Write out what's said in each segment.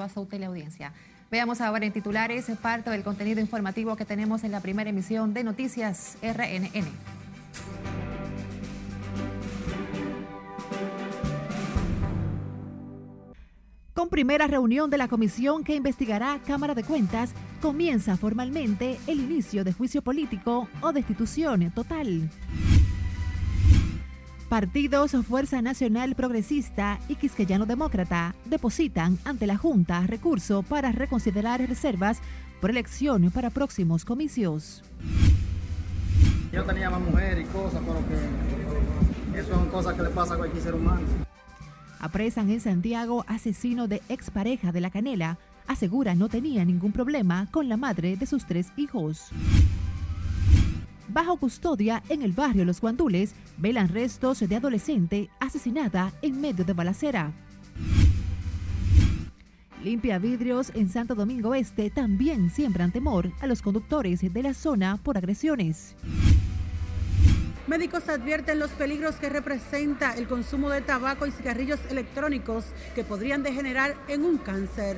toda su teleaudiencia. Veamos ahora en titulares parte del contenido informativo que tenemos en la primera emisión de Noticias RNN. Con primera reunión de la comisión que investigará Cámara de Cuentas, comienza formalmente el inicio de juicio político o destitución total. Partidos Fuerza Nacional Progresista y Quisqueyano Demócrata depositan ante la Junta recurso para reconsiderar reservas por elección para próximos comicios. Yo tenía más mujer y cosas, pero que eso son cosas que le pasa a cualquier ser humano. Apresan en Santiago asesino de expareja de la Canela. Asegura no tenía ningún problema con la madre de sus tres hijos. Bajo custodia en el barrio Los Guandules, velan restos de adolescente asesinada en medio de balacera. Limpia vidrios en Santo Domingo Este también siembran temor a los conductores de la zona por agresiones. Médicos advierten los peligros que representa el consumo de tabaco y cigarrillos electrónicos que podrían degenerar en un cáncer.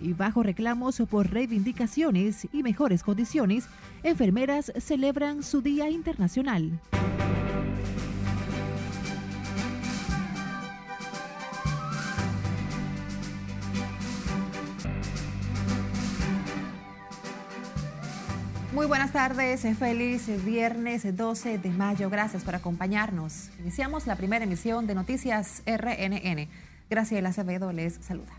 Y bajo reclamos por reivindicaciones y mejores condiciones, enfermeras celebran su Día Internacional. Muy buenas tardes, feliz viernes 12 de mayo. Gracias por acompañarnos. Iniciamos la primera emisión de Noticias RNN. Graciela Acevedo les saluda.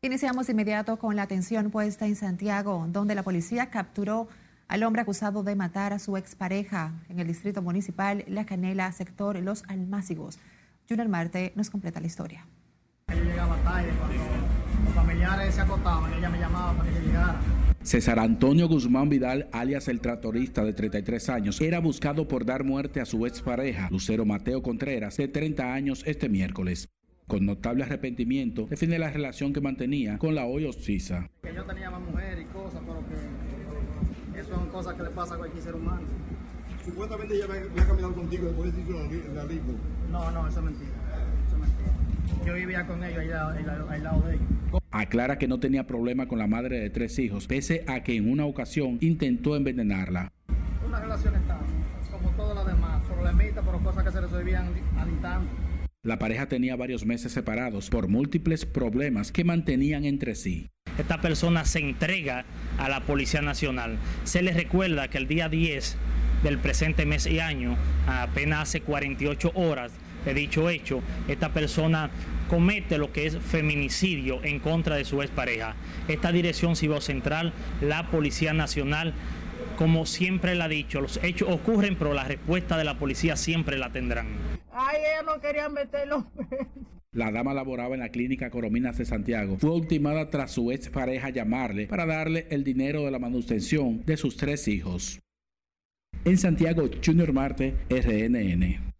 Iniciamos de inmediato con la atención puesta en Santiago, donde la policía capturó al hombre acusado de matar a su expareja en el distrito municipal La Canela, sector Los Almácigos. Junior Marte nos completa la historia. Ella llegaba tarde, cuando los familiares se acotaban, ella me llamaba para que llegara. César Antonio Guzmán Vidal, alias el tratorista de 33 años, era buscado por dar muerte a su expareja, Lucero Mateo Contreras, de 30 años, este miércoles. Con notable arrepentimiento, define la relación que mantenía con la hoy Oxisa. Que yo tenía más mujer y cosas, pero que eso son cosas que le pasa a cualquier ser humano. Supuestamente ella había caminado contigo después de la ritmo. No, no, eso es mentira. Eso es mentira. Yo vivía con ellos al lado de ellos. Aclara que no tenía problema con la madre de tres hijos, pese a que en una ocasión intentó envenenarla. Una relación estable, como todas las demás, problemitas, pero cosas que se resolvían al instante. La pareja tenía varios meses separados por múltiples problemas que mantenían entre sí. Esta persona se entrega a la Policía Nacional. Se les recuerda que el día 10 del presente mes y año, apenas hace 48 horas de dicho hecho, esta persona comete lo que es feminicidio en contra de su expareja. Esta dirección civil central, la Policía Nacional, como siempre le ha dicho, los hechos ocurren, pero la respuesta de la policía siempre la tendrán. Ay, ellos no querían meterlo. La dama laboraba en la clínica Corominas de Santiago. Fue ultimada tras su expareja llamarle para darle el dinero de la manutención de sus tres hijos. En Santiago, Junior Marte, RNN.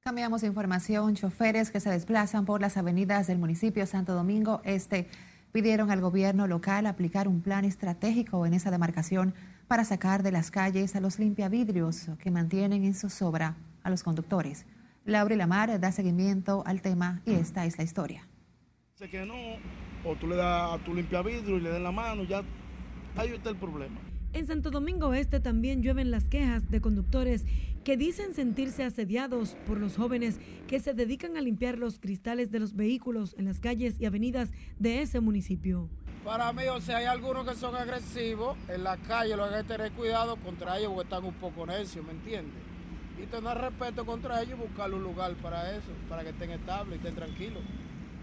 Cambiamos de información. Choferes que se desplazan por las avenidas del municipio Santo Domingo Este pidieron al gobierno local aplicar un plan estratégico en esa demarcación para sacar de las calles a los limpiavidrios que mantienen en zozobra a los conductores. Laura Lamar da seguimiento al tema y esta es la historia. Dice que no, o tú le das a tu limpiavidrio y le das la mano, ya ahí está el problema. En Santo Domingo Este también llueven las quejas de conductores que dicen sentirse asediados por los jóvenes que se dedican a limpiar los cristales de los vehículos en las calles y avenidas de ese municipio. Para mí, o sea, hay algunos que son agresivos en la calle, lo hay que tener cuidado contra ellos porque están un poco necios, ¿me entiendes? Y tener respeto contra ellos y buscar un lugar para eso, para que estén estables y estén tranquilos.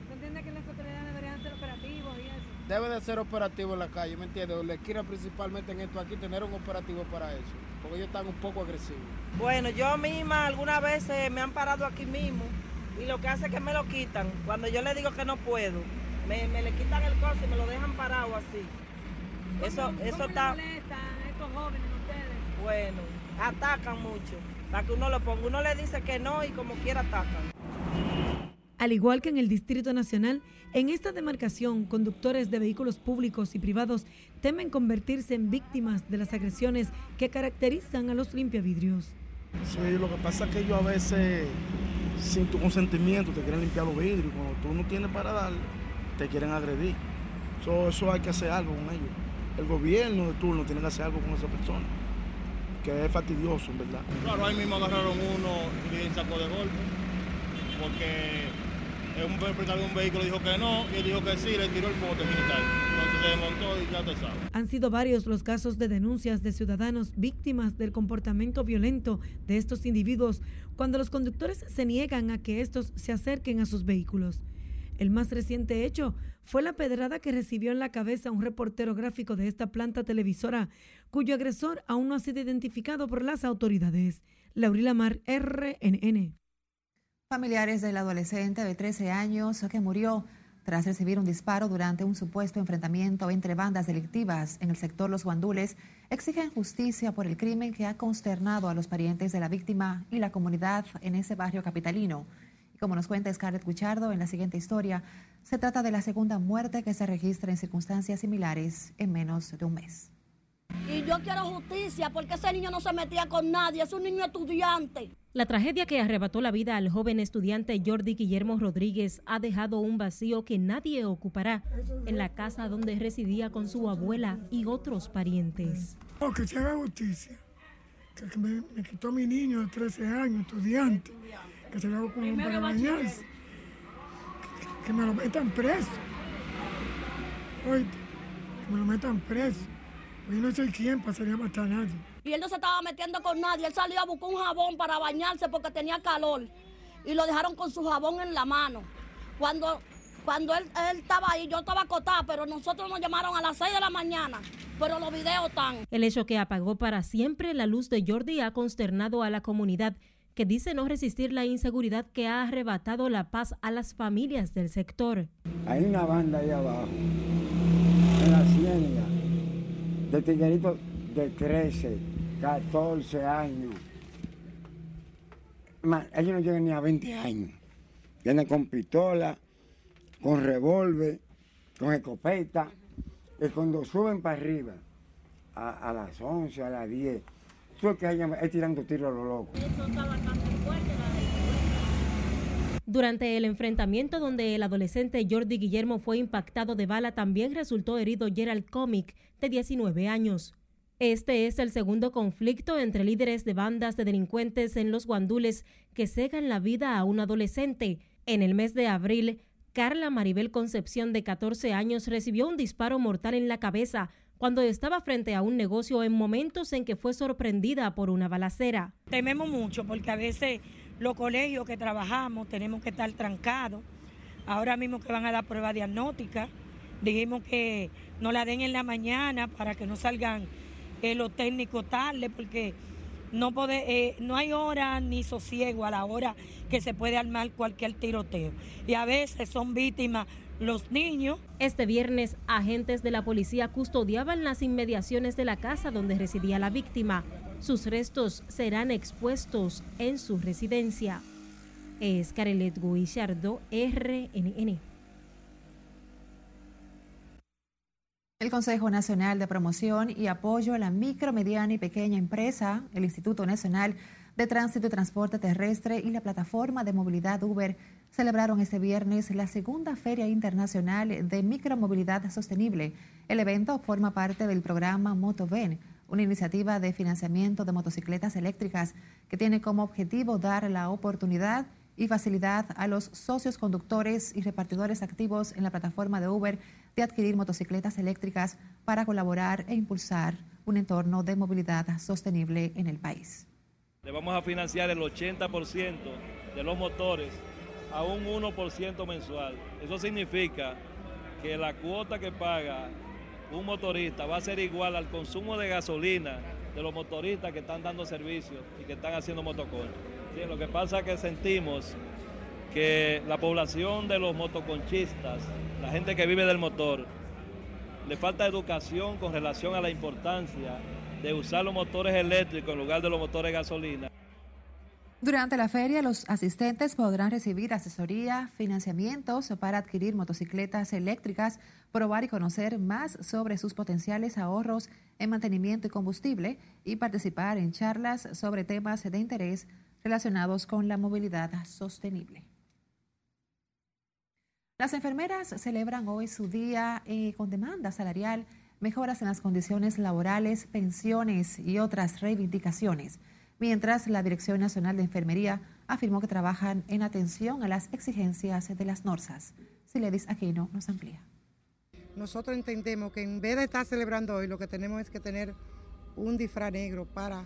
¿Me entiende que las autoridades deberían ser operativos y eso? Debe de ser operativo en la calle, ¿me entiendes? La esquina principalmente en esto aquí, tener un operativo para eso, porque ellos están un poco agresivos. Bueno, yo misma algunas veces me han parado aquí mismo y lo que hace es que me lo quitan. Cuando yo le digo que no puedo, me, me le quitan el coche y me lo dejan parado así. Eso, ¿Cómo, eso cómo está... le molestan estos jóvenes ustedes? Bueno, atacan mucho. Para que uno lo ponga. Uno le dice que no y como quiera atacan. Al igual que en el Distrito Nacional, en esta demarcación, conductores de vehículos públicos y privados temen convertirse en víctimas de las agresiones que caracterizan a los limpiavidrios. Sí, lo que pasa es que ellos a veces sin tu consentimiento te quieren limpiar los vidrios. Cuando tú no tienes para darle, te quieren agredir. eso hay que hacer algo con ellos. El gobierno de turno tiene que hacer algo con esa persona. Que es fastidioso, en verdad. Claro, ahí mismo agarraron uno y sacó de golpe. Porque un propietario de un vehículo dijo que no y él dijo que sí, le tiró el bote militar. Entonces se desmontó y ya te sabe. Han sido varios los casos de denuncias de ciudadanos víctimas del comportamiento violento de estos individuos cuando los conductores se niegan a que estos se acerquen a sus vehículos. El más reciente hecho fue la pedrada que recibió en la cabeza un reportero gráfico de esta planta televisora, cuyo agresor aún no ha sido identificado por las autoridades. Laurila Mar, RNN. Familiares del adolescente de 13 años que murió tras recibir un disparo durante un supuesto enfrentamiento entre bandas delictivas en el sector Los Guandules exigen justicia por el crimen que ha consternado a los parientes de la víctima y la comunidad en ese barrio capitalino. Como nos cuenta Scarlett Guichardo en la siguiente historia, se trata de la segunda muerte que se registra en circunstancias similares en menos de un mes. Y yo quiero justicia porque ese niño no se metía con nadie, es un niño estudiante. La tragedia que arrebató la vida al joven estudiante Jordi Guillermo Rodríguez ha dejado un vacío que nadie ocupará en la casa donde residía con su abuela y otros parientes. Oh, que se haga justicia, que, me, quitó mi niño de 13 años, estudiante, que se lo haga como para bañarse, que, me lo metan preso. Oye, que me lo metan preso. Yo no sé quién pasaría a matar a nadie. Y él no se estaba metiendo con nadie. Él salió a buscar un jabón para bañarse porque tenía calor. Y lo dejaron con su jabón en la mano. Cuando, cuando él, estaba ahí, yo estaba acotada, pero nosotros nos llamaron a las 6 de la mañana. Pero los videos están. El hecho que apagó para siempre la luz de Jordi ha consternado a la comunidad que dice no resistir la inseguridad que ha arrebatado la paz a las familias del sector. Hay una banda ahí abajo, en la ciénaga, de tigueritos de 13, 14 años. ellos no llegan ni a 20 años. Vienen con pistola, con revólver, con escopeta. Y cuando suben para arriba, a, las 11, a las 10, eso es que hay, es tirando tiros a los locos. Durante el enfrentamiento donde el adolescente Jordi Guillermo fue impactado de bala, también resultó herido Gerald Comic, de 19 años. Este es el segundo conflicto entre líderes de bandas de delincuentes en los guandules que cegan la vida a un adolescente. En el mes de abril, Carla Maribel Concepción, de 14 años, recibió un disparo mortal en la cabeza cuando estaba frente a un negocio en momentos en que fue sorprendida por una balacera. Tememos mucho porque a veces los colegios que trabajamos tenemos que estar trancados. Ahora mismo que van a dar prueba diagnóstica, dijimos que no la den en la mañana para que no salgan eh, los técnicos tarde, porque no, eh, no hay hora ni sosiego a la hora que se puede armar cualquier tiroteo. Y a veces son víctimas los niños. Este viernes, agentes de la policía custodiaban las inmediaciones de la casa donde residía la víctima. Sus restos serán expuestos en su residencia. Es Carelet Guillardo, RNN. El Consejo Nacional de Promoción y Apoyo a la Micro, Mediana y Pequeña Empresa, el Instituto Nacional de Tránsito y Transporte Terrestre y la plataforma de movilidad Uber celebraron este viernes la segunda Feria Internacional de Micromovilidad Sostenible. El evento forma parte del programa MotoVen, una iniciativa de financiamiento de motocicletas eléctricas que tiene como objetivo dar la oportunidad y facilidad a los socios conductores y repartidores activos en la plataforma de Uber de adquirir motocicletas eléctricas para colaborar e impulsar un entorno de movilidad sostenible en el país. Le vamos a financiar el 80% de los motores a un 1% mensual. Eso significa que la cuota que paga un motorista va a ser igual al consumo de gasolina de los motoristas que están dando servicio y que están haciendo motocón lo que pasa es que sentimos que la población de los motoconchistas, la gente que vive del motor, le falta educación con relación a la importancia de usar los motores eléctricos en lugar de los motores gasolina. Durante la feria, los asistentes podrán recibir asesoría, financiamientos para adquirir motocicletas eléctricas, probar y conocer más sobre sus potenciales ahorros en mantenimiento y combustible y participar en charlas sobre temas de interés relacionados con la movilidad sostenible. Las enfermeras celebran hoy su día eh, con demanda salarial, mejoras en las condiciones laborales, pensiones y otras reivindicaciones, mientras la Dirección Nacional de Enfermería afirmó que trabajan en atención a las exigencias de las NORSAS. Siledis Aquino nos amplía. Nosotros entendemos que en vez de estar celebrando hoy, lo que tenemos es que tener un disfraz negro para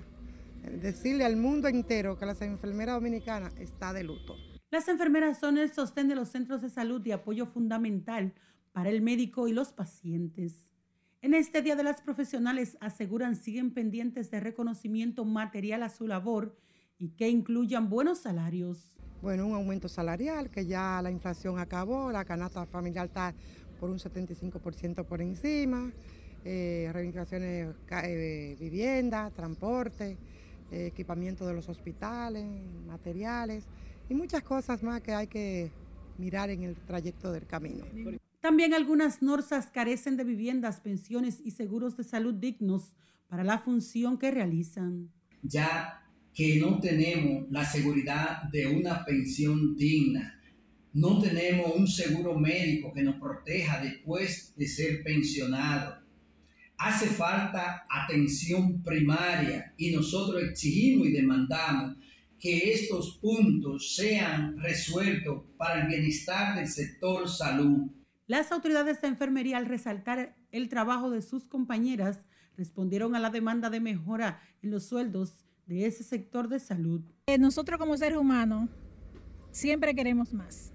decirle al mundo entero que la enfermera dominicana está de luto. Las enfermeras son el sostén de los centros de salud y apoyo fundamental para el médico y los pacientes. En este Día de las Profesionales aseguran siguen pendientes de reconocimiento material a su labor y que incluyan buenos salarios. Bueno, un aumento salarial, que ya la inflación acabó, la canasta familiar está por un 75% por encima, eh, reivindicaciones eh, vivienda, transporte, eh, equipamiento de los hospitales, materiales y muchas cosas más que hay que mirar en el trayecto del camino. También algunas NORSAS carecen de viviendas, pensiones y seguros de salud dignos para la función que realizan. Ya que no tenemos la seguridad de una pensión digna, no tenemos un seguro médico que nos proteja después de ser pensionado. Hace falta atención primaria y nosotros exigimos y demandamos que estos puntos sean resueltos para el bienestar del sector salud. Las autoridades de enfermería al resaltar el trabajo de sus compañeras respondieron a la demanda de mejora en los sueldos de ese sector de salud. Eh, nosotros como seres humanos siempre queremos más,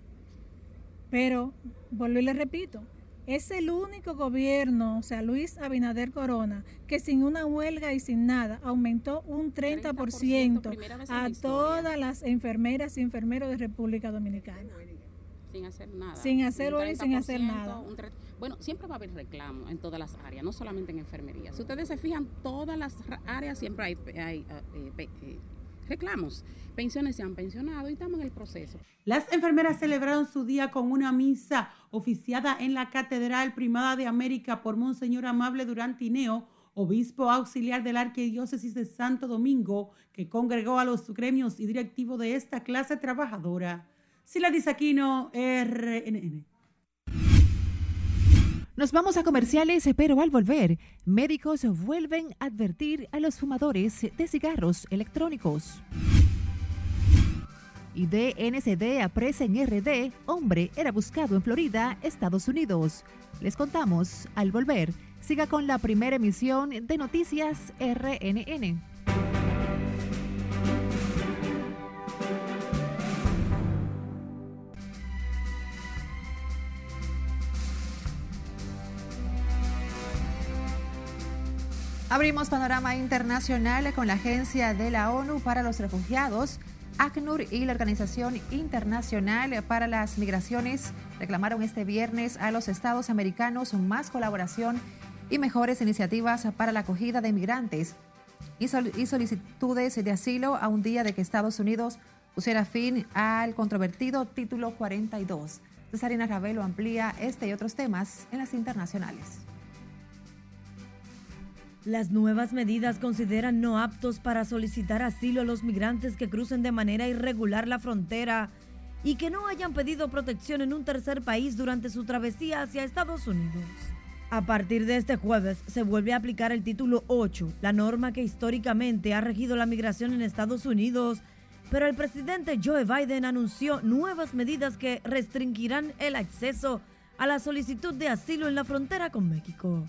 pero vuelvo y le repito, es el único gobierno, o sea, Luis Abinader Corona, que sin una huelga y sin nada aumentó un 30%, a todas las enfermeras y enfermeros de República Dominicana. Sin hacer nada. Sin hacer hoy, sin hacer nada. Bueno, siempre va a haber reclamo en todas las áreas, no solamente en enfermería. Si ustedes se fijan, todas las áreas siempre hay, hay eh, eh, reclamos. Pensiones se han pensionado y estamos en el proceso. Las enfermeras celebraron su día con una misa oficiada en la Catedral Primada de América por Monseñor Amable Durantineo, obispo auxiliar de la Arquidiócesis de Santo Domingo, que congregó a los gremios y directivos de esta clase trabajadora. Sila Disaquino, RNN. Nos vamos a comerciales, pero al volver, médicos vuelven a advertir a los fumadores de cigarros electrónicos. Y DNCD apresa en RD, hombre era buscado en Florida, Estados Unidos. Les contamos al volver. Siga con la primera emisión de Noticias RNN. Abrimos panorama internacional con la Agencia de la ONU para los Refugiados. ACNUR y la Organización Internacional para las Migraciones reclamaron este viernes a los estados americanos más colaboración y mejores iniciativas para la acogida de inmigrantes y, solicitudes de asilo a un día de que Estados Unidos pusiera fin al controvertido Título 42. Cesarina Ravelo amplía este y otros temas en las internacionales. Las nuevas medidas consideran no aptos para solicitar asilo a los migrantes que crucen de manera irregular la frontera y que no hayan pedido protección en un tercer país durante su travesía hacia Estados Unidos. A partir de este jueves se vuelve a aplicar el título 8, la norma que históricamente ha regido la migración en Estados Unidos, pero el presidente Joe Biden anunció nuevas medidas que restringirán el acceso a la solicitud de asilo en la frontera con México.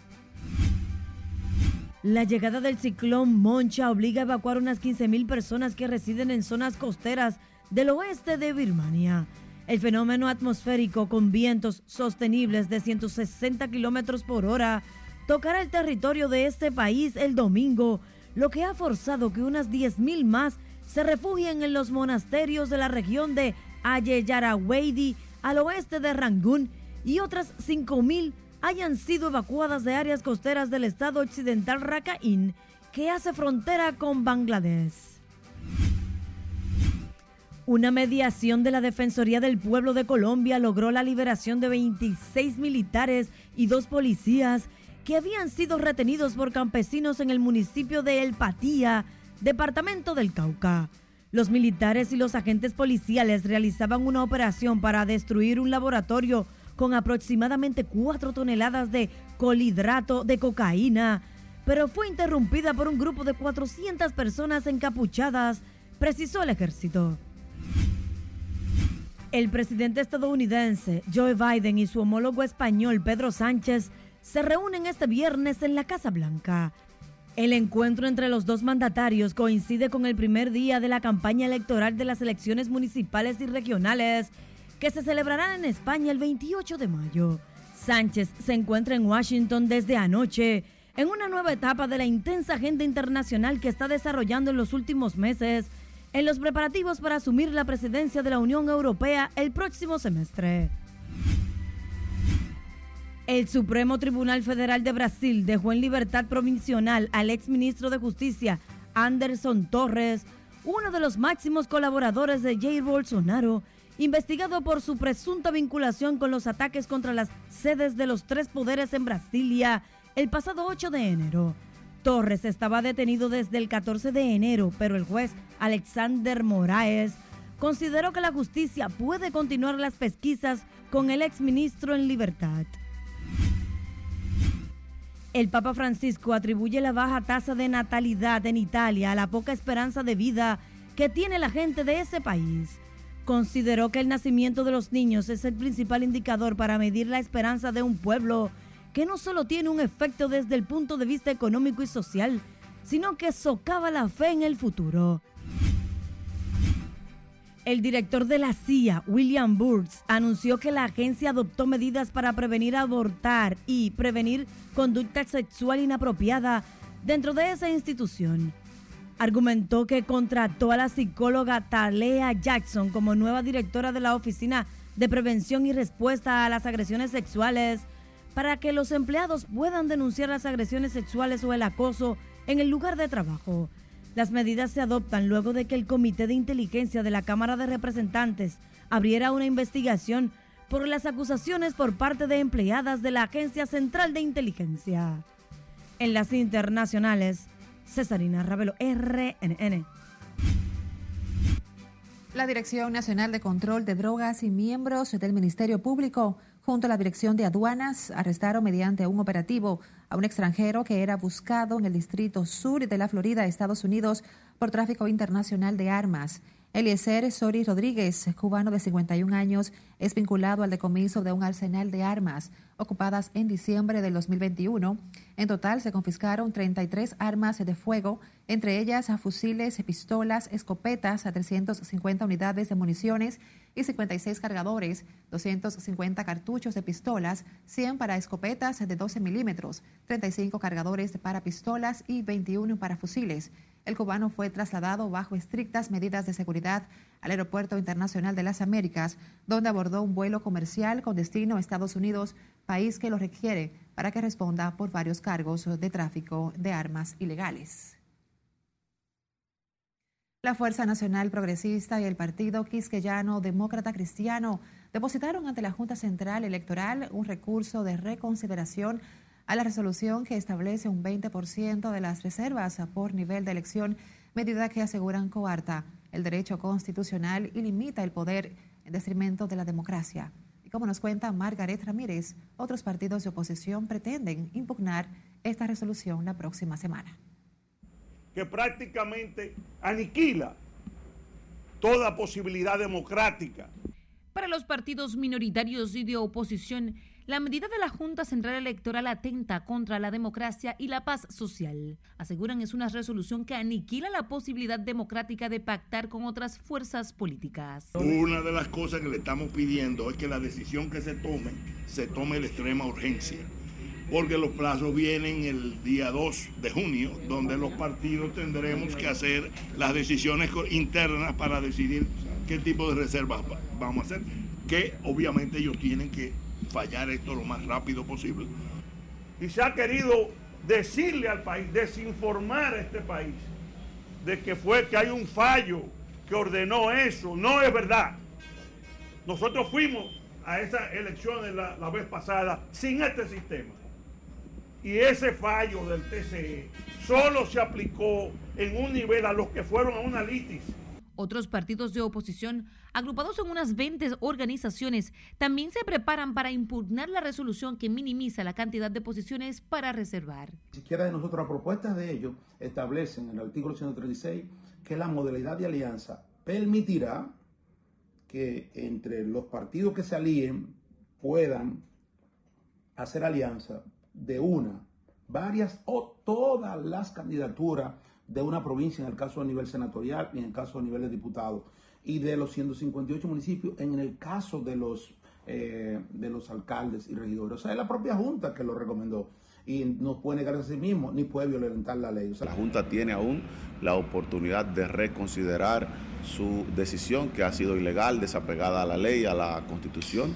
La llegada del ciclón Moncha obliga a evacuar unas 15.000 personas que residen en zonas costeras del oeste de Birmania. El fenómeno atmosférico con vientos sostenibles de 160 kilómetros por hora tocará el territorio de este país el domingo, lo que ha forzado que unas 10.000 más se refugien en los monasterios de la región de Ayeyaraweidi al oeste de Rangún y otras 5.000 hayan sido evacuadas de áreas costeras del estado occidental Rakhine, que hace frontera con Bangladesh. Una mediación de la Defensoría del Pueblo de Colombia logró la liberación de 26 militares y dos policías que habían sido retenidos por campesinos en el municipio de El Patía, departamento del Cauca. Los militares y los agentes policiales realizaban una operación para destruir un laboratorio con aproximadamente 4 toneladas de colhidrato de cocaína, pero fue interrumpida por un grupo de 400 personas encapuchadas, precisó el ejército. El presidente estadounidense Joe Biden y su homólogo español Pedro Sánchez se reúnen este viernes en la Casa Blanca. El encuentro entre los dos mandatarios coincide con el primer día de la campaña electoral de las elecciones municipales y regionales que se celebrarán en España el 28 de mayo. Sánchez se encuentra en Washington desde anoche en una nueva etapa de la intensa agenda internacional que está desarrollando en los últimos meses en los preparativos para asumir la presidencia de la Unión Europea el próximo semestre. El Supremo Tribunal Federal de Brasil dejó en libertad provisional al exministro de Justicia, Anderson Torres, uno de los máximos colaboradores de Jair Bolsonaro, investigado por su presunta vinculación con los ataques contra las sedes de los tres poderes en Brasilia el pasado 8 de enero. Torres estaba detenido desde el 14 de enero, pero el juez Alexander Moraes consideró que la justicia puede continuar las pesquisas con el exministro en libertad. El Papa Francisco atribuye la baja tasa de natalidad en Italia a la poca esperanza de vida que tiene la gente de ese país. Consideró que el nacimiento de los niños es el principal indicador para medir la esperanza de un pueblo que no solo tiene un efecto desde el punto de vista económico y social, sino que socava la fe en el futuro. El director de la CIA, William Burns, anunció que la agencia adoptó medidas para prevenir abortar y prevenir conducta sexual inapropiada dentro de esa institución. Argumentó que contrató a la psicóloga Talea Jackson como nueva directora de la Oficina de Prevención y Respuesta a las Agresiones Sexuales para que los empleados puedan denunciar las agresiones sexuales o el acoso en el lugar de trabajo. Las medidas se adoptan luego de que el Comité de Inteligencia de la Cámara de Representantes abriera una investigación por las acusaciones por parte de empleadas de la Agencia Central de Inteligencia. En las internacionales, Cesarina Ravelo, RNN. La Dirección Nacional de Control de Drogas y miembros del Ministerio Público junto a la Dirección de Aduanas arrestaron mediante un operativo a un extranjero que era buscado en el Distrito Sur de la Florida, Estados Unidos, por tráfico internacional de armas. Eliezer Sori Rodríguez, cubano de 51 años, es vinculado al decomiso de un arsenal de armas ocupadas en diciembre del 2021. En total se confiscaron 33 armas de fuego, entre ellas fusiles, pistolas, escopetas, a 350 unidades de municiones y 56 cargadores, 250 cartuchos de pistolas, 100 para escopetas de 12 milímetros, 35 cargadores para pistolas y 21 para fusiles. El cubano fue trasladado bajo estrictas medidas de seguridad al Aeropuerto Internacional de las Américas, donde abordó un vuelo comercial con destino a Estados Unidos, país que lo requiere para que responda por varios cargos de tráfico de armas ilegales. La Fuerza Nacional Progresista y el Partido Quisqueyano Demócrata Cristiano depositaron ante la Junta Central Electoral un recurso de reconsideración a la resolución que establece un 20% de las reservas por nivel de elección, medida que aseguran coarta el derecho constitucional y limita el poder en detrimento de la democracia. Y como nos cuenta Margaret Ramírez, otros partidos de oposición pretenden impugnar esta resolución la próxima semana. Que prácticamente aniquila toda posibilidad democrática. Para los partidos minoritarios y de oposición, la medida de la Junta Central Electoral atenta contra la democracia y la paz social. Aseguran es una resolución que aniquila la posibilidad democrática de pactar con otras fuerzas políticas. Una de las cosas que le estamos pidiendo es que la decisión que se tome se tome de extrema urgencia porque los plazos vienen el día 2 de junio, donde los partidos tendremos que hacer las decisiones internas para decidir qué tipo de reservas vamos a hacer, que obviamente ellos tienen que fallar esto lo más rápido posible. Y se ha querido decirle al país, desinformar a este país de que fue que hay un fallo que ordenó eso. No es verdad. Nosotros fuimos a esas elecciones la, la vez pasada sin este sistema. Y ese fallo del TCE solo se aplicó en un nivel a los que fueron a una litis Otros partidos de oposición, agrupados en unas 20 organizaciones, también se preparan para impugnar la resolución que minimiza la cantidad de posiciones para reservar. Siquiera de nosotros, las propuestas de ellos establecen en el artículo 136 que la modalidad de alianza permitirá que entre los partidos que se alíen puedan hacer alianza de una, varias o todas las candidaturas de una provincia, en el caso a nivel senatorial y en el caso a nivel de diputados, y de los 158 municipios en el caso de los, eh, de los alcaldes y regidores. O sea, es la propia Junta que lo recomendó y no puede negar a sí mismo ni puede violentar la ley. la Junta tiene aún la oportunidad de reconsiderar su decisión que ha sido ilegal, desapegada a la ley, a la Constitución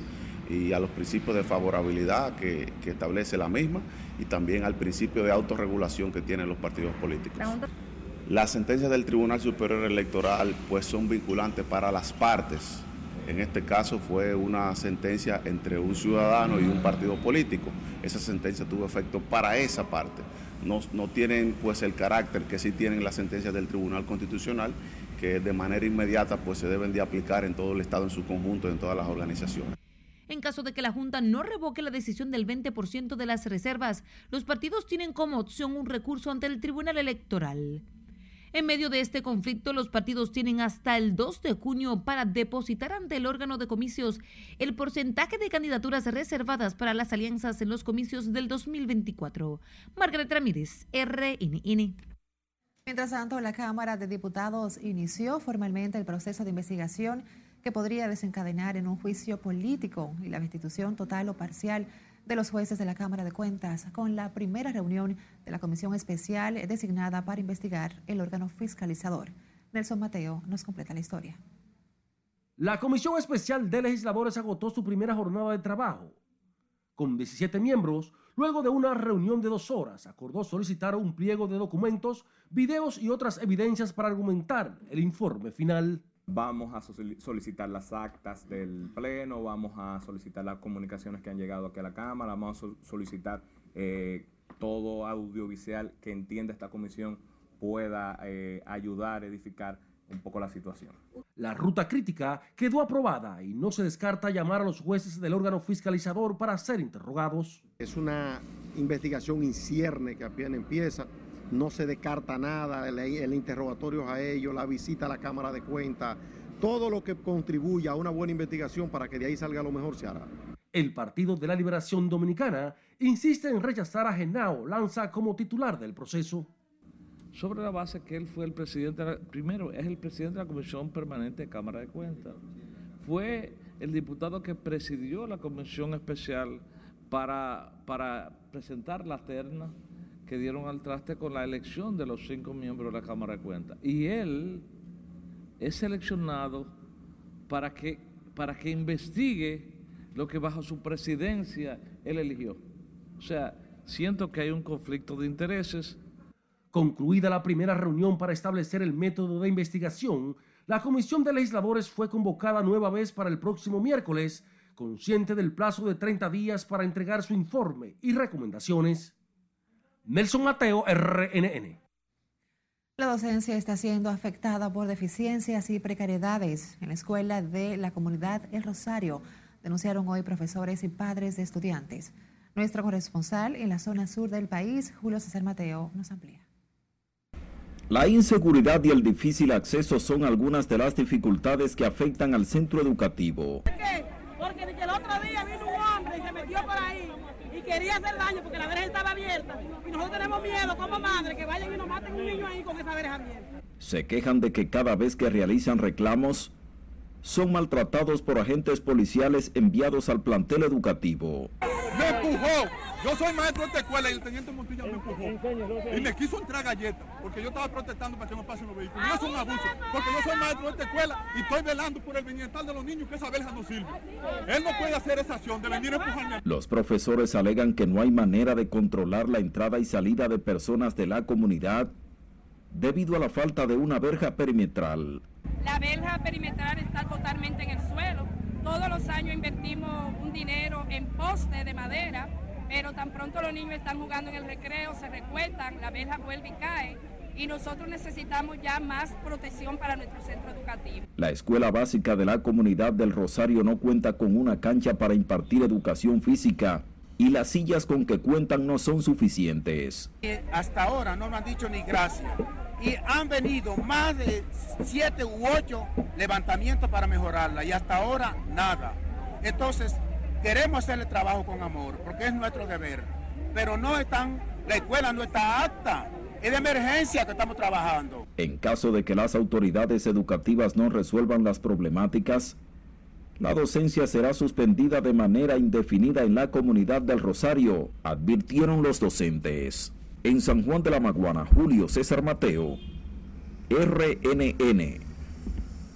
y a los principios de favorabilidad que, que establece la misma y también al principio de autorregulación que tienen los partidos políticos. Las sentencias del Tribunal Superior Electoral pues son vinculantes para las partes. En este caso fue una sentencia entre un ciudadano y un partido político. Esa sentencia tuvo efecto para esa parte. No, tienen pues el carácter que sí tienen las sentencias del Tribunal Constitucional, que de manera inmediata pues se deben de aplicar en todo el Estado en su conjunto, en todas las organizaciones. En caso de que la Junta no revoque la decisión del 20% de las reservas, los partidos tienen como opción un recurso ante el Tribunal Electoral. En medio de este conflicto, los partidos tienen hasta el 2 de junio para depositar ante el órgano de comicios el porcentaje de candidaturas reservadas para las alianzas en los comicios del 2024. Margaret Ramírez, RNN. Mientras tanto, la Cámara de Diputados inició formalmente el proceso de investigación que podría desencadenar en un juicio político y la destitución total o parcial de los jueces de la Cámara de Cuentas con la primera reunión de la comisión especial designada para investigar el órgano fiscalizador. Nelson Mateo nos completa la historia. La Comisión Especial de Legisladores agotó su primera jornada de trabajo. Con 17 miembros, luego de una reunión de dos horas, acordó solicitar un pliego de documentos, videos y otras evidencias para argumentar el informe final. Vamos a solicitar las actas del Pleno, vamos a solicitar las comunicaciones que han llegado aquí a la Cámara, vamos a solicitar eh, todo audiovisual que entienda esta comisión pueda eh, ayudar a edificar un poco la situación. La ruta crítica quedó aprobada y no se descarta llamar a los jueces del órgano fiscalizador para ser interrogados. Es una investigación incierne que apenas empieza no se descarta nada, el, interrogatorio a ellos, la visita a la Cámara de Cuentas, todo lo que contribuya a una buena investigación para que de ahí salga lo mejor se hará. El Partido de la Liberación Dominicana insiste en rechazar a Genao Lanza como titular del proceso. Sobre la base que él fue el presidente, primero es el presidente de la Comisión Permanente de Cámara de Cuentas. Fue el diputado que presidió la Comisión Especial para, para presentar la terna dieron al traste con la elección de los cinco miembros de la Cámara de Cuentas. Y él es seleccionado para que, para que investigue lo que bajo su presidencia él eligió. O sea, siento que hay un conflicto de intereses. Concluida la primera reunión para establecer el método de investigación, la Comisión de Legisladores fue convocada nueva vez para el próximo miércoles, consciente del plazo de 30 días para entregar su informe y recomendaciones. Nelson Mateo, RNN. La docencia está siendo afectada por deficiencias y precariedades en la escuela de la comunidad El Rosario, denunciaron hoy profesores y padres de estudiantes. Nuestro corresponsal en la zona sur del país, Julio César Mateo, nos amplía. La inseguridad y el difícil acceso son algunas de las dificultades que afectan al centro educativo. ¿Por qué? Porque el otro día vino un hombre y se metió por ahí quería hacer daño porque la verja estaba abierta y nosotros tenemos miedo como madre que vayan y nos maten un niño ahí con esa verja abierta. Se quejan de que cada vez que realizan reclamos son maltratados por agentes policiales enviados al plantel educativo. Me empujó. Yo soy maestro de esta escuela y el teniente Montilla me empujó. Y me quiso entrar galletas porque yo estaba protestando para que no pasen los vehículos. Y eso es un abuso, porque yo soy maestro de esta escuela y estoy velando por el bienestar de los niños que esa verja no sirve. Él no puede hacer esa acción de venir a empujarme. Los profesores alegan que no hay manera de controlar la entrada y salida de personas de la comunidad debido a la falta de una verja perimetral. La verja perimetral está totalmente en el suelo. Todos los años invertimos un dinero en poste de madera, pero tan pronto los niños están jugando en el recreo, se recuestan, la verja vuelve y cae. y nosotros necesitamos ya más protección para nuestro centro educativo. La escuela básica de la comunidad del Rosario no cuenta con una cancha para impartir educación física y las sillas con que cuentan no son suficientes. Hasta ahora no me han dicho ni gracias y han venido más de siete u ocho levantamientos para mejorarla y hasta ahora nada. Entonces queremos hacerle trabajo con amor porque es nuestro deber, pero no están, la escuela no está apta. Es de emergencia que estamos trabajando. En caso de que las autoridades educativas no resuelvan las problemáticas, la docencia será suspendida de manera indefinida en la comunidad del Rosario, advirtieron los docentes. En San Juan de la Maguana, Julio César Mateo, RNN.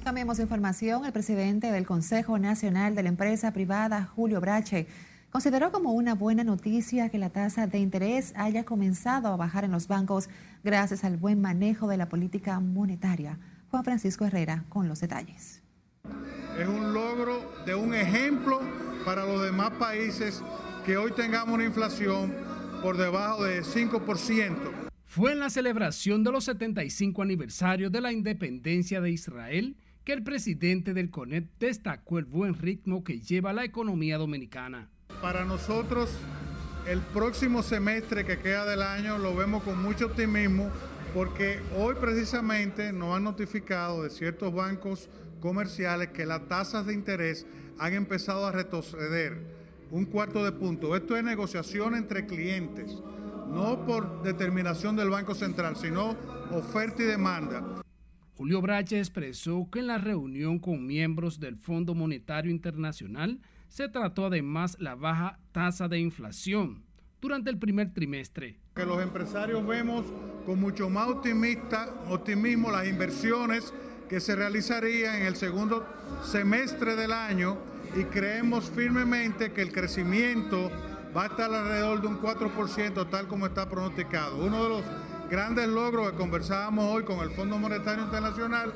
Cambiemos de información. El presidente del Consejo Nacional de la Empresa Privada, Julio Brache, consideró como una buena noticia que la tasa de interés haya comenzado a bajar en los bancos gracias al buen manejo de la política monetaria. Juan Francisco Herrera con los detalles. Es un logro de un ejemplo para los demás países que hoy tengamos una inflación por debajo de 5%. Fue en la celebración de los 75 aniversarios de la independencia de Israel que el presidente del CONET destacó el buen ritmo que lleva la economía dominicana. Para nosotros, el próximo semestre que queda del año lo vemos con mucho optimismo porque hoy precisamente nos han notificado de ciertos bancos comerciales que las tasas de interés han empezado a retroceder un cuarto de punto. Esto es negociación entre clientes, no por determinación del Banco Central, sino oferta y demanda. Julio Brache expresó que en la reunión con miembros del Fondo Monetario Internacional se trató además la baja tasa de inflación durante el primer trimestre. Que los empresarios vemos con mucho más optimista, optimismo las inversiones que se realizarían en el segundo semestre del año y creemos firmemente que el crecimiento va a estar alrededor de un 4% tal como está pronosticado. Uno de los grandes logros que conversábamos hoy con el Fondo Monetario Internacional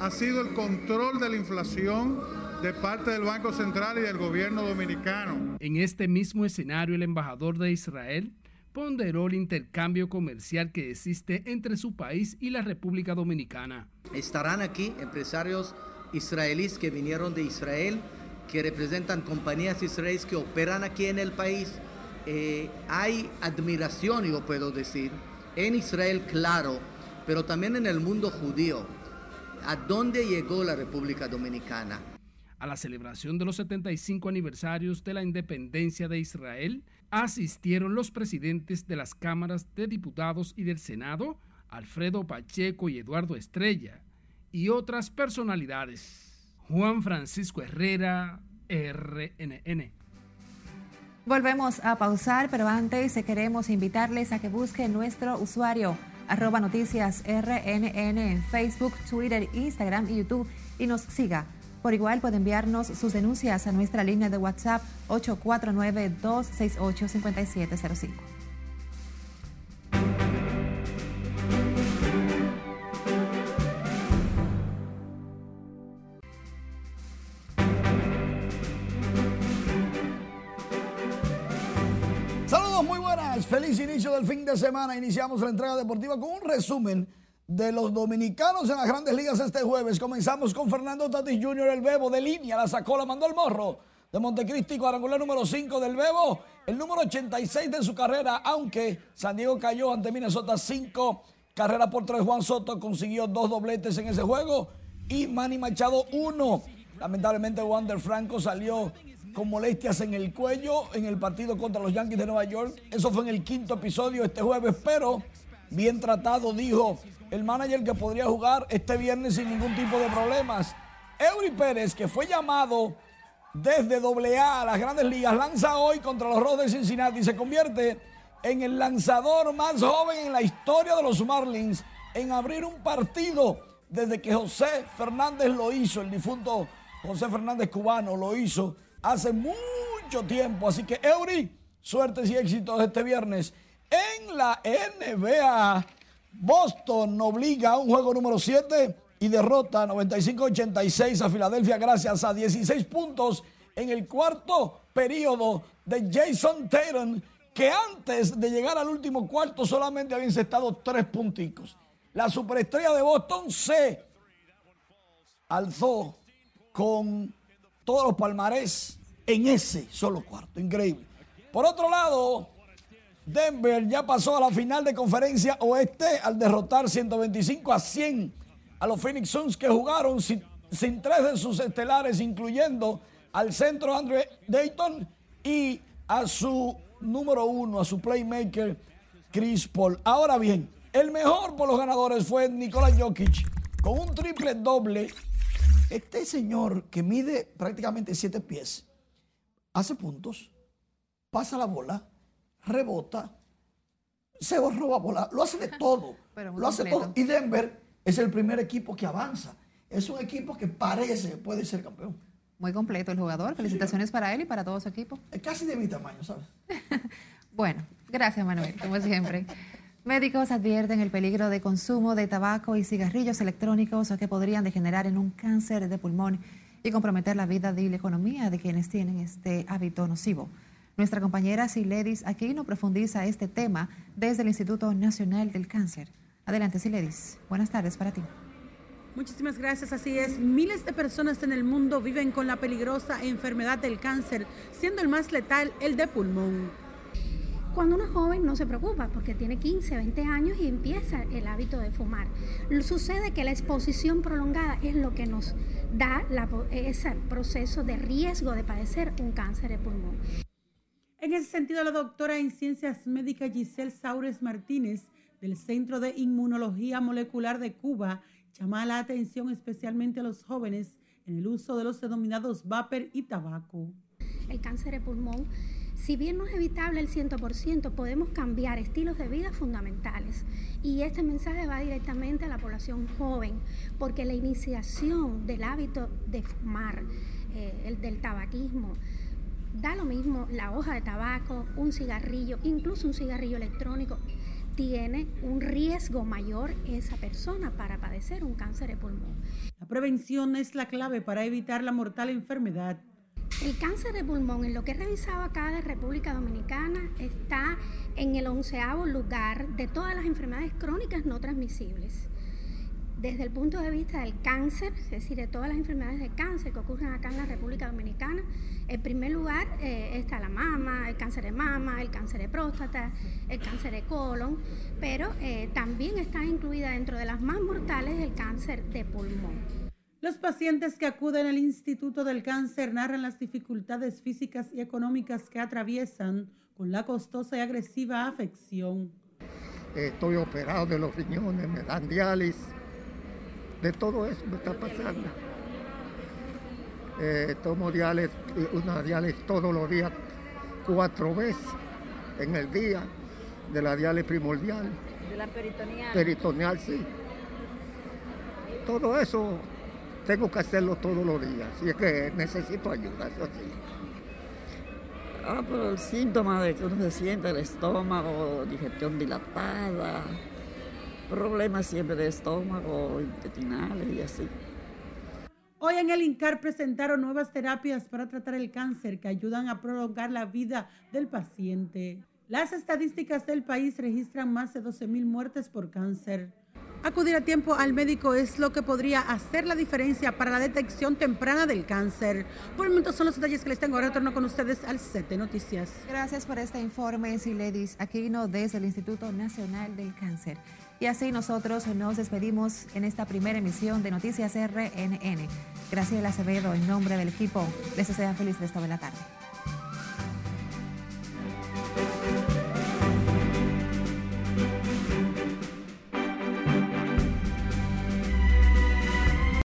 ha sido el control de la inflación de parte del Banco Central y del gobierno dominicano. En este mismo escenario, el embajador de Israel ponderó el intercambio comercial que existe entre su país y la República Dominicana. Estarán aquí empresarios israelíes que vinieron de Israel, que representan compañías israelíes que operan aquí en el país. Eh, hay admiración, yo puedo decir, en Israel, claro, pero también en el mundo judío. ¿A dónde llegó la República Dominicana? A la celebración de los 75 aniversarios de la independencia de Israel, asistieron los presidentes de las cámaras de diputados y del Senado, Alfredo Pacheco y Eduardo Estrella, y otras personalidades. Juan Francisco Herrera, RNN. Volvemos a pausar, pero antes queremos invitarles a que busquen nuestro usuario arroba noticias RNN en Facebook, Twitter, Instagram y YouTube y nos siga. Por igual puede enviarnos sus denuncias a nuestra línea de WhatsApp 849-268-5705. Fin de semana. Iniciamos la entrega deportiva con un resumen de los dominicanos en las grandes ligas este jueves. Comenzamos con Fernando Tatis Jr., el Bebo de línea, la sacó, la mandó al morro de Montecristi, cuadrangular número 5 del Bebo, el número 86 de su carrera, aunque San Diego cayó ante Minnesota 5 carreras por 3. Juan Soto consiguió dos dobletes en ese juego y Manny Machado uno. Lamentablemente Wander Franco salió con molestias en el cuello en el partido contra los Yankees de Nueva York. Eso fue en el quinto episodio este jueves, pero bien tratado, dijo el manager que podría jugar este viernes sin ningún tipo de problemas. Eury Pérez, que fue llamado desde AA a las grandes ligas, lanza hoy contra los Rojos de Cincinnati y se convierte en el lanzador más joven en la historia de los Marlins en abrir un partido desde que José Fernández lo hizo, el difunto José Fernández cubano lo hizo hace mucho tiempo. Así que Eury, suertes y éxitos este viernes en la NBA. Boston obliga a un juego número 7 y derrota 95-86 a Filadelfia gracias a 16 puntos en el cuarto periodo de Jason Tatum, que antes de llegar al último cuarto solamente había encestado tres punticos. la superestrella de Boston se alzó con todos los palmarés en ese solo cuarto. Increíble. Por otro lado, Denver ya pasó a la final de conferencia oeste al derrotar 125 a 100 a los Phoenix Suns que jugaron sin, tres de sus estelares, incluyendo al centro Andre Dayton y a su número uno, a su playmaker Chris Paul. Ahora bien, el mejor por los ganadores fue Nikola Jokic con un triple doble. Este señor que mide prácticamente siete pies, hace puntos, pasa la bola, rebota, se roba bola, lo hace de todo. lo hace todo. Y Denver es el primer equipo que avanza. Es un equipo que parece puede ser campeón. Muy completo el jugador. Felicitaciones para él y para todo su equipo. Es casi de mi tamaño, ¿sabes? bueno, gracias Manuel, como siempre. Médicos advierten el peligro de consumo de tabaco y cigarrillos electrónicos que podrían degenerar en un cáncer de pulmón y comprometer la vida y la economía de quienes tienen este hábito nocivo. Nuestra compañera Siledis Aquino profundiza este tema desde el Instituto Nacional del Cáncer. Adelante, Siledis. Buenas tardes para ti. Muchísimas gracias, así es. Miles de personas en el mundo viven con la peligrosa enfermedad del cáncer, siendo el más letal el de pulmón. Cuando uno es joven no se preocupa porque tiene 15, 20 años y empieza el hábito de fumar. Sucede que la exposición prolongada es lo que nos da ese proceso de riesgo de padecer un cáncer de pulmón. En ese sentido, la doctora en ciencias médicas Giselle Saures Martínez del Centro de Inmunología Molecular de Cuba llama la atención especialmente a los jóvenes en el uso de los denominados vapor y tabaco. El cáncer de pulmón si bien no es evitable el 100%, podemos cambiar estilos de vida fundamentales. Y este mensaje va directamente a la población joven, porque la iniciación del hábito de fumar, eh, el del tabaquismo, da lo mismo la hoja de tabaco, un cigarrillo, incluso un cigarrillo electrónico, tiene un riesgo mayor esa persona para padecer un cáncer de pulmón. La prevención es la clave para evitar la mortal enfermedad. El cáncer de pulmón, en lo que he revisado acá de República Dominicana, está en el onceavo lugar de todas las enfermedades crónicas no transmisibles. Desde el punto de vista del cáncer, es decir, de todas las enfermedades de cáncer que ocurren acá en la República Dominicana, en primer lugar eh, está la mama, el cáncer de mama, el cáncer de próstata, el cáncer de colon, pero eh, también está incluida dentro de las más mortales el cáncer de pulmón. Los pacientes que acuden al Instituto del Cáncer narran las dificultades físicas y económicas que atraviesan con la costosa y agresiva afección. Estoy operado de los riñones, me dan diálisis, de todo eso me está pasando. Eh, tomo diálisis, una diálisis todos los días, cuatro veces en el día, de la diálisis primordial. De la peritoneal. Peritoneal, sí. Todo eso tengo que hacerlo todos los días. Y es que necesito ayuda, eso sí. Ah, pero el síntoma de que uno se siente el estómago, digestión dilatada, problemas siempre de estómago, intestinales y así. Hoy en el INCAR presentaron nuevas terapias para tratar el cáncer que ayudan a prolongar la vida del paciente. Las estadísticas del país registran más de 12 mil muertes por cáncer. Acudir a tiempo al médico es lo que podría hacer la diferencia para la detección temprana del cáncer. Por el momento son los detalles que les tengo. Ahora retorno con ustedes al set noticias. Gracias por este informe, Siledis Aquino, desde el Instituto Nacional del Cáncer. Y así nosotros nos despedimos en esta primera emisión de Noticias RNN. Gracias, Acevedo, en nombre del equipo. Les desea feliz resto de la tarde.